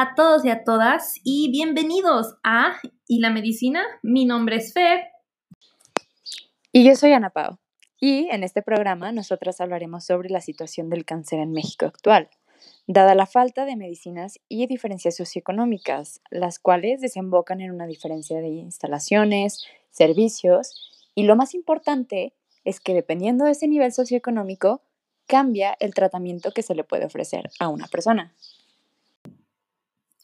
a todos y a todas y bienvenidos a ¿Y la medicina? Mi nombre es Fer. Y yo soy Ana Pao. Y en este programa nosotras hablaremos sobre la situación del cáncer en México actual, dada la falta de medicinas y diferencias socioeconómicas, las cuales desembocan en una diferencia de instalaciones, servicios y lo más importante es que dependiendo de ese nivel socioeconómico, cambia el tratamiento que se le puede ofrecer a una persona.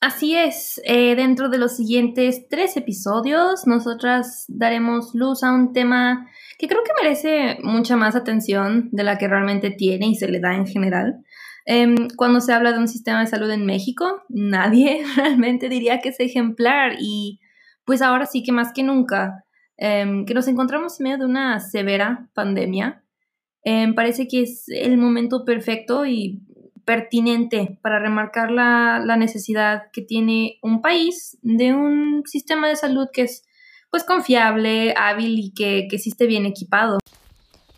Así es, eh, dentro de los siguientes tres episodios, nosotras daremos luz a un tema que creo que merece mucha más atención de la que realmente tiene y se le da en general. Em, cuando se habla de un sistema de salud en México, nadie realmente diría que es ejemplar y pues ahora sí que más que nunca, em, que nos encontramos en medio de una severa pandemia, em, parece que es el momento perfecto y pertinente para remarcar la, necesidad que tiene un país de un sistema de salud que es pues confiable, hábil y que, que esté bien equipado.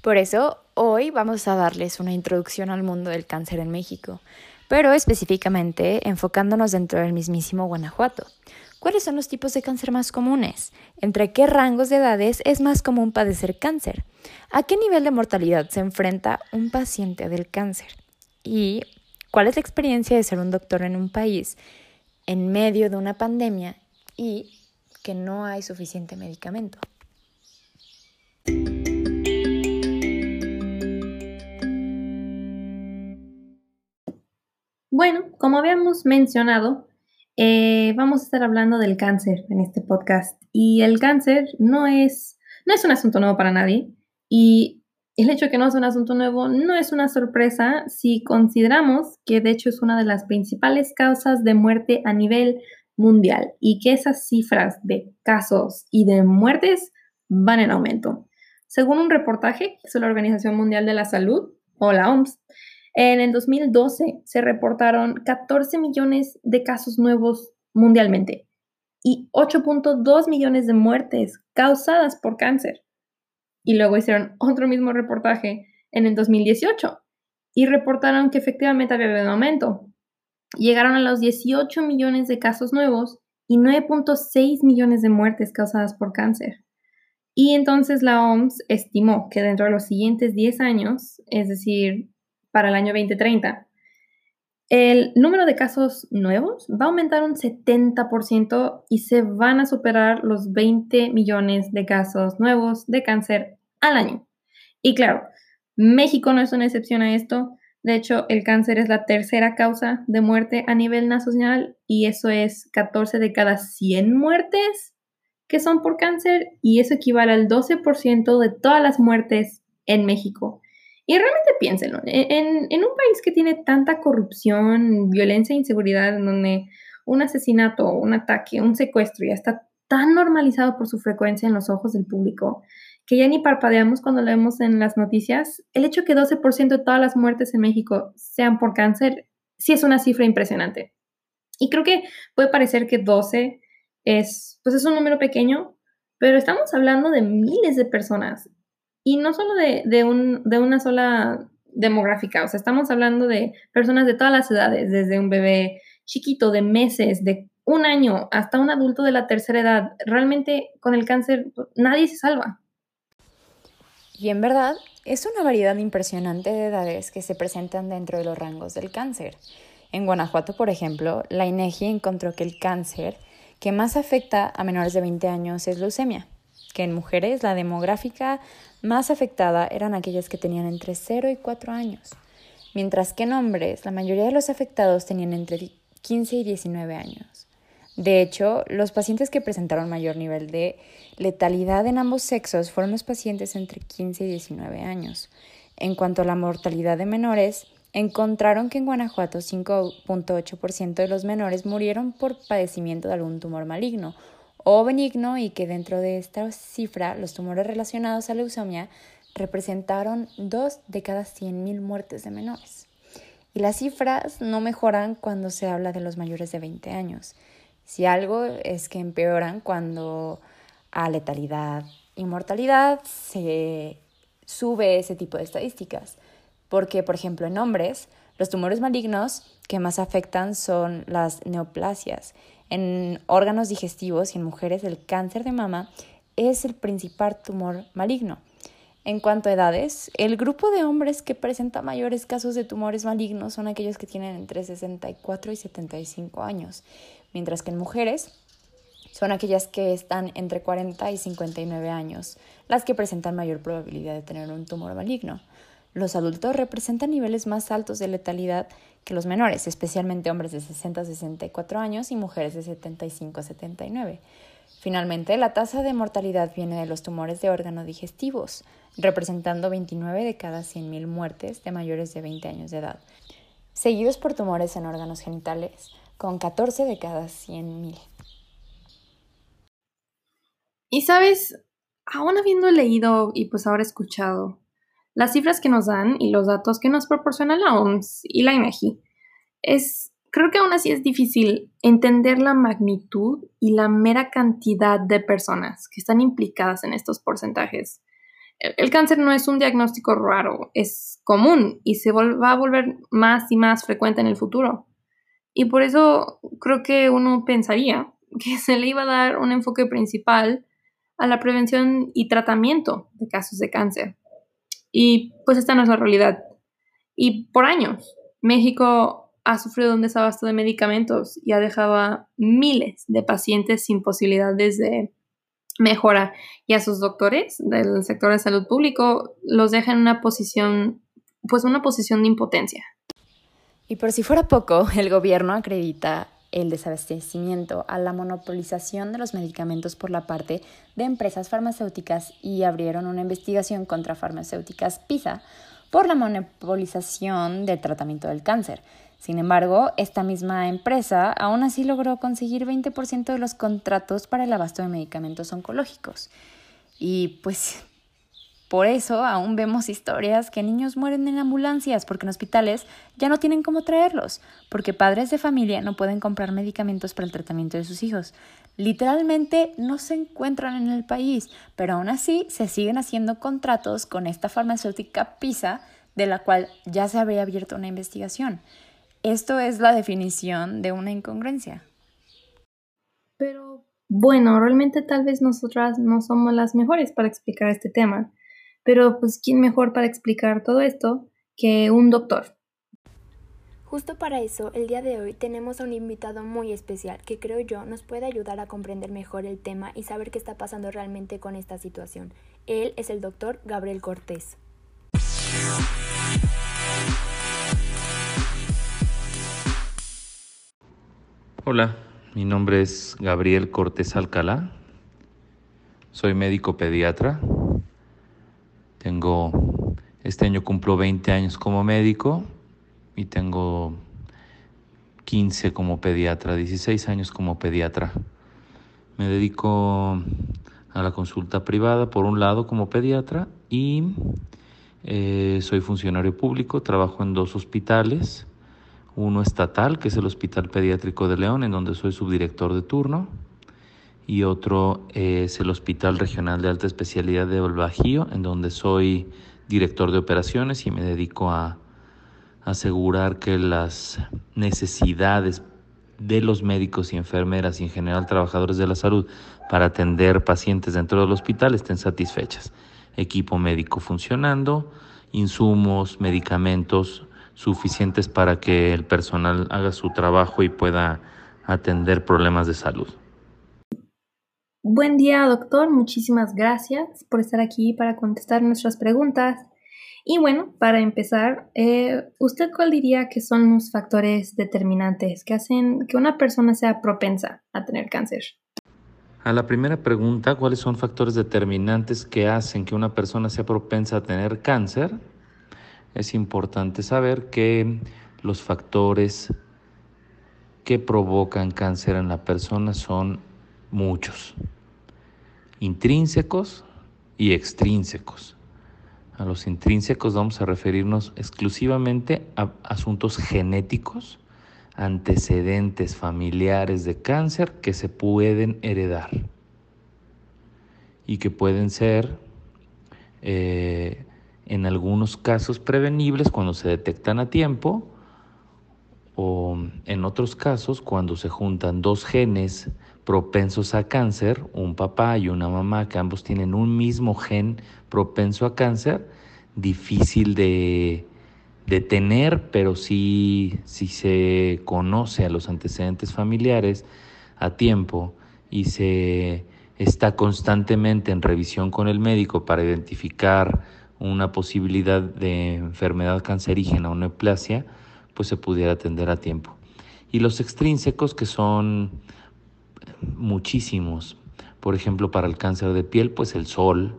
Por eso, hoy vamos a darles una introducción al mundo del cáncer en México, pero específicamente enfocándonos dentro del mismísimo Guanajuato. ¿Cuáles son los tipos de cáncer más comunes? ¿Entre qué rangos de edades es más común padecer cáncer? ¿A qué nivel de mortalidad se enfrenta un paciente del cáncer? Y ¿Cuál es la experiencia de ser un doctor en un país en medio de una pandemia y que no hay suficiente medicamento? Bueno, como habíamos mencionado, eh, vamos a estar hablando del cáncer en este podcast. Y el cáncer no es, no es un asunto nuevo para nadie. Y el hecho de que no es un asunto nuevo no es una sorpresa si consideramos que de hecho es una de las principales causas de muerte a nivel mundial y que esas cifras de casos y de muertes van en aumento. Según un reportaje que hizo la Organización Mundial de la Salud, o la OMS, en el 2012 se reportaron 14 millones de casos nuevos mundialmente y 8.2 millones de muertes causadas por cáncer y luego hicieron otro mismo reportaje en el 2018 y reportaron que efectivamente había un aumento. Llegaron a los 18 millones de casos nuevos y 9.6 millones de muertes causadas por cáncer. Y entonces la OMS estimó que dentro de los siguientes 10 años, es decir, para el año 2030, el número de casos nuevos va a aumentar un 70% y se van a superar los 20 millones de casos nuevos de cáncer al año. Y claro, México no es una excepción a esto. De hecho, el cáncer es la tercera causa de muerte a nivel nacional y eso es 14 de cada 100 muertes que son por cáncer y eso equivale al 12% de todas las muertes en México. Y realmente piénsenlo, en, en, un país que tiene tanta corrupción, violencia e inseguridad, en donde un asesinato, un ataque, un secuestro ya está tan normalizado por su frecuencia en los ojos del público, que ya ni parpadeamos cuando lo vemos en las noticias, el hecho que 12% de todas las muertes en México sean por cáncer, sí es una cifra impresionante. Y creo que puede parecer que 12 es, pues es un número pequeño, pero estamos hablando de miles de personas y no solo de, de, un, de una sola demográfica, o sea, estamos hablando de personas de todas las edades, desde un bebé chiquito de meses, de un año, hasta un adulto de la tercera edad. Realmente con el cáncer nadie se salva. Y en verdad es una variedad impresionante de edades que se presentan dentro de los rangos del cáncer. En Guanajuato, por ejemplo, la INEGI encontró que el cáncer que más afecta a menores de 20 años es leucemia, que en mujeres la demográfica más afectada eran aquellas que tenían entre 0 y 4 años, mientras que en hombres la mayoría de los afectados tenían entre 15 y 19 años. De hecho, los pacientes que presentaron mayor nivel de letalidad en ambos sexos fueron los pacientes entre 15 y 19 años. En cuanto a la mortalidad de menores, encontraron que en Guanajuato 5.8% de los menores murieron por padecimiento de algún tumor maligno o benigno y que dentro de esta cifra los tumores relacionados a leucemia representaron 2 de cada 100.000 muertes de menores. Y las cifras no mejoran cuando se habla de los mayores de 20 años. Si algo es que empeoran cuando a letalidad y mortalidad se sube ese tipo de estadísticas. Porque, por ejemplo, en hombres, Los tumores malignos que más afectan son las neoplasias. En órganos digestivos y en mujeres el cáncer de mama es el principal tumor maligno. En cuanto a edades, el grupo de hombres que presenta mayores casos de tumores malignos son aquellos que tienen entre 64 y 75 años, mientras que en mujeres son aquellas que están entre 40 y 59 años, las que presentan mayor probabilidad de tener un tumor maligno. Los adultos representan niveles más altos de letalidad que los menores, especialmente hombres de 60 a 64 años y mujeres de 75 a 79. Finalmente, la tasa de mortalidad viene de los tumores de órganos digestivos, representando 29 de cada 100.000 muertes de mayores de 20 años de edad, seguidos por tumores en órganos genitales, con 14 de cada 100.000. Y sabes, aún habiendo leído y pues ahora escuchado las cifras que nos dan y los datos que nos proporciona la OMS y la INEGI, es Creo que aún así es difícil entender la magnitud y la mera cantidad de personas que están implicadas en estos porcentajes. El, cáncer no es un diagnóstico raro, es común y se va a volver más y más frecuente en el futuro. Y por eso creo que uno pensaría que se le iba a dar un enfoque principal a la prevención y tratamiento de casos de cáncer. Y pues esta no es la realidad. Y por años, México ha sufrido un desabasto de medicamentos y ha dejado a miles de pacientes sin posibilidades de mejora y a sus doctores del sector de salud público los deja en una posición, pues una posición de impotencia. Y por si fuera poco, el gobierno acredita el desabastecimiento a la monopolización de los medicamentos por la parte de empresas farmacéuticas y abrieron una investigación contra farmacéuticas PISA por la monopolización del tratamiento del cáncer. Sin embargo, esta misma empresa aún así logró conseguir 20% de los contratos para el abasto de medicamentos oncológicos. Y pues por eso aún vemos historias que niños mueren en ambulancias porque en hospitales ya no tienen cómo traerlos, porque padres de familia no pueden comprar medicamentos para el tratamiento de sus hijos. Literalmente no se encuentran en el país, pero aún así se siguen haciendo contratos con esta farmacéutica PISA, de la cual ya se habría abierto una investigación. Esto es la definición de una incongruencia. Pero bueno, realmente tal vez nosotras no somos las mejores para explicar este tema, pero pues ¿quién mejor para explicar todo esto que un doctor? Justo para eso, el día de hoy tenemos a un invitado muy especial que creo yo nos puede ayudar a comprender mejor el tema y saber qué está pasando realmente con esta situación. Él es el doctor Gabriel Cortés. Hola, mi nombre es Gabriel Cortés Alcalá. Soy médico pediatra. Tengo, este año cumplo 20 años como médico y tengo 15 como pediatra, 16 años como pediatra. Me dedico a la consulta privada por un lado como pediatra y eh, soy funcionario público, trabajo en dos hospitales uno estatal, que es el Hospital Pediátrico de León, en donde soy subdirector de turno, y otro es el Hospital Regional de Alta Especialidad de Bajío, en donde soy director de operaciones y me dedico a asegurar que las necesidades de los médicos y enfermeras y en general trabajadores de la salud para atender pacientes dentro del hospital estén satisfechas. Equipo médico funcionando, insumos, medicamentos, suficientes para que el personal haga su trabajo y pueda atender problemas de salud. Buen día, doctor. Muchísimas gracias por estar aquí para contestar nuestras preguntas. Y bueno, para empezar, eh, ¿usted cuál diría que son los factores determinantes que hacen que una persona sea propensa a tener cáncer? A la primera pregunta, ¿cuáles son factores determinantes que hacen que una persona sea propensa a tener cáncer? es importante saber que los factores que provocan cáncer en la persona son muchos, intrínsecos y extrínsecos. A los intrínsecos vamos a referirnos exclusivamente a asuntos genéticos, antecedentes familiares de cáncer que se pueden heredar y que pueden ser eh, en algunos casos prevenibles cuando se detectan a tiempo en otros casos, cuando se juntan dos genes propensos a cáncer, un papá y una mamá que ambos tienen un mismo gen propenso a cáncer, difícil de, de tener, pero si se conoce a los antecedentes familiares a tiempo y se está constantemente en revisión con el médico para identificar una posibilidad de enfermedad cancerígena o neoplasia, pues se pudiera atender a tiempo. Y los extrínsecos, que son muchísimos, por ejemplo, para el cáncer de piel, pues el sol,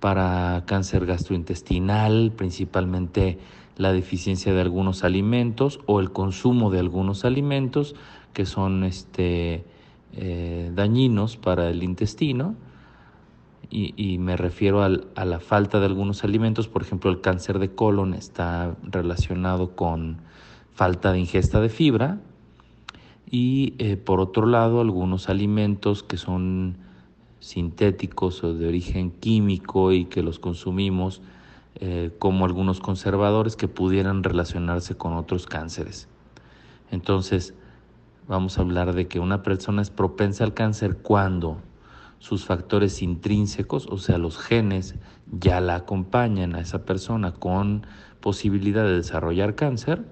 para cáncer gastrointestinal, principalmente la deficiencia de algunos alimentos o el consumo de algunos alimentos que son este, eh, dañinos para el intestino. Y, me refiero a la falta de algunos alimentos, por ejemplo, el cáncer de colon está relacionado con falta de ingesta de fibra y eh, por otro lado algunos alimentos que son sintéticos o de origen químico y que los consumimos eh, como algunos conservadores que pudieran relacionarse con otros cánceres. Entonces, vamos a hablar de que una persona es propensa al cáncer cuando sus factores intrínsecos, o sea, los genes, ya la acompañan a esa persona con posibilidad de desarrollar cáncer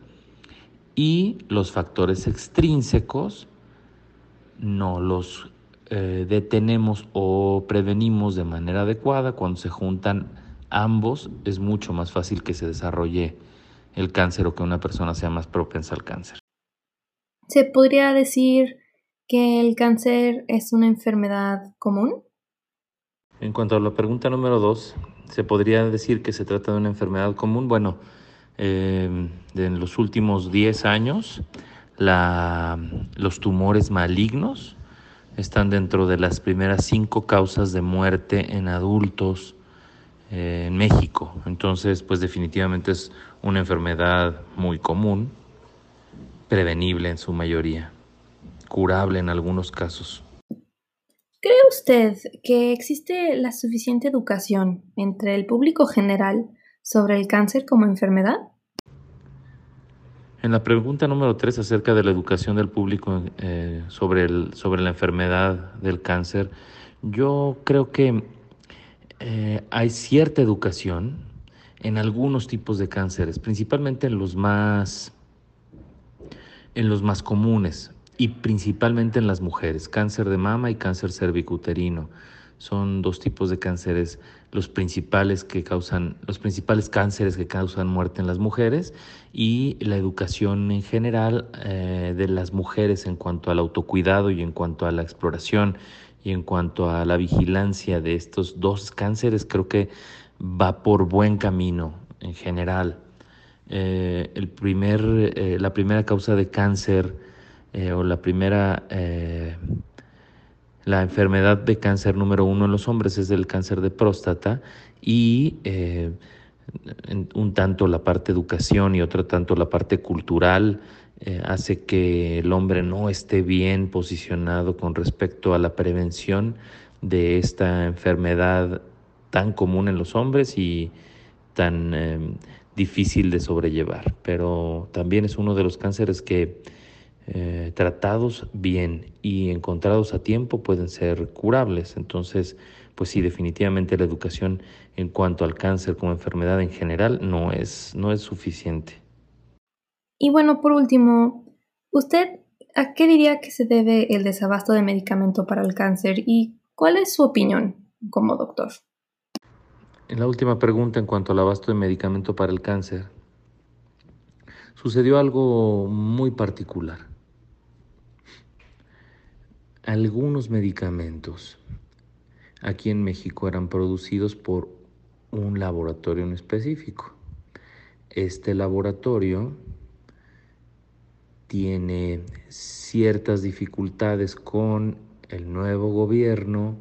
y los factores extrínsecos no los eh, detenemos o prevenimos de manera adecuada, cuando se juntan ambos es mucho más fácil que se desarrolle el cáncer o que una persona sea más propensa al cáncer. ¿Se podría decir que el cáncer es una enfermedad común? En cuanto a la pregunta número dos, ¿se podría decir que se trata de una enfermedad común? Bueno, eh, en los últimos 10 años, los tumores malignos están dentro de las primeras cinco causas de muerte en adultos eh, en México. Entonces, pues definitivamente es una enfermedad muy común, prevenible en su mayoría, curable en algunos casos. ¿Cree usted que existe la suficiente educación entre el público general sobre el cáncer como enfermedad? En la pregunta número tres acerca de la educación del público eh, sobre, sobre la enfermedad del cáncer, yo creo que eh, hay cierta educación en algunos tipos de cánceres, principalmente en los más, en los más comunes y principalmente en las mujeres, cáncer de mama y cáncer cervicuterino. Son dos tipos de cánceres los principales que causan los principales cánceres que causan muerte en las mujeres y la educación en general eh, de las mujeres en cuanto al autocuidado y en cuanto a la exploración y en cuanto a la vigilancia de estos dos cánceres creo que va por buen camino en general. Eh, el primer, eh, la primera causa de cáncer o la primera la enfermedad de cáncer número uno en los hombres es el cáncer de próstata y eh, un tanto la parte educación y otro tanto la parte cultural eh, hace que el hombre no esté bien posicionado con respecto a la prevención de esta enfermedad tan común en los hombres y tan eh, difícil de sobrellevar. Pero también es uno de los cánceres que eh, tratados bien y encontrados a tiempo pueden ser curables. Entonces, pues sí, definitivamente la educación en cuanto al cáncer como enfermedad en general no es, no es suficiente. Y bueno, por último, ¿usted a qué diría que se debe el desabasto de medicamento para el cáncer y cuál es su opinión como doctor? En la última pregunta en cuanto al abasto de medicamento para el cáncer, sucedió algo muy particular algunos medicamentos aquí en México eran producidos por un laboratorio en específico. Este laboratorio tiene ciertas dificultades con el nuevo gobierno,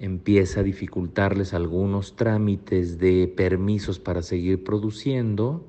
empieza a dificultarles algunos trámites de permisos para seguir produciendo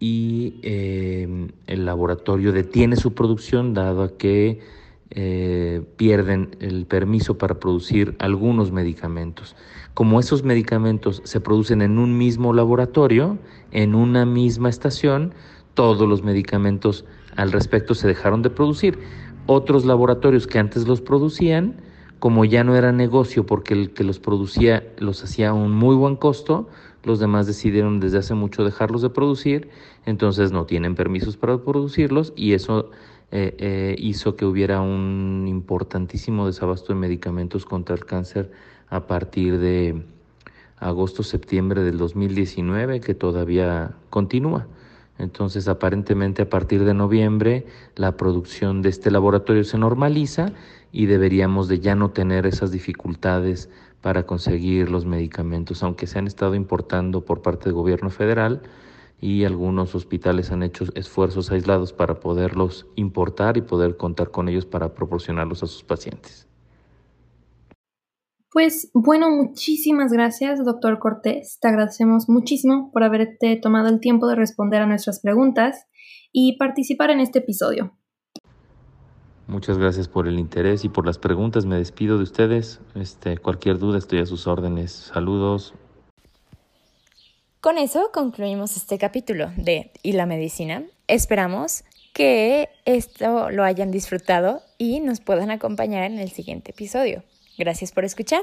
y eh, el laboratorio detiene su producción dado que eh, pierden el permiso para producir algunos medicamentos. Como esos medicamentos se producen en un mismo laboratorio, en una misma estación, todos los medicamentos al respecto se dejaron de producir. Otros laboratorios que antes los producían, como ya no era negocio porque el que los producía los hacía a un muy buen costo, los demás decidieron desde hace mucho dejarlos de producir, entonces no tienen permisos para producirlos y eso eh, eh, hizo que hubiera un importantísimo desabasto de medicamentos contra el cáncer a partir de agosto-septiembre del 2019, que todavía continúa. Entonces, aparentemente a partir de noviembre la producción de este laboratorio se normaliza y deberíamos de ya no tener esas dificultades para conseguir los medicamentos, aunque se han estado importando por parte del gobierno federal y algunos hospitales han hecho esfuerzos aislados para poderlos importar y poder contar con ellos para proporcionarlos a sus pacientes. Pues bueno, muchísimas gracias, doctor Cortés. Te agradecemos muchísimo por haberte tomado el tiempo de responder a nuestras preguntas y participar en este episodio. Muchas gracias por el interés y por las preguntas. Me despido de ustedes. Este, cualquier duda estoy a sus órdenes. Saludos. Con eso concluimos este capítulo de Y la medicina. Esperamos que esto lo hayan disfrutado y nos puedan acompañar en el siguiente episodio. Gracias por escuchar.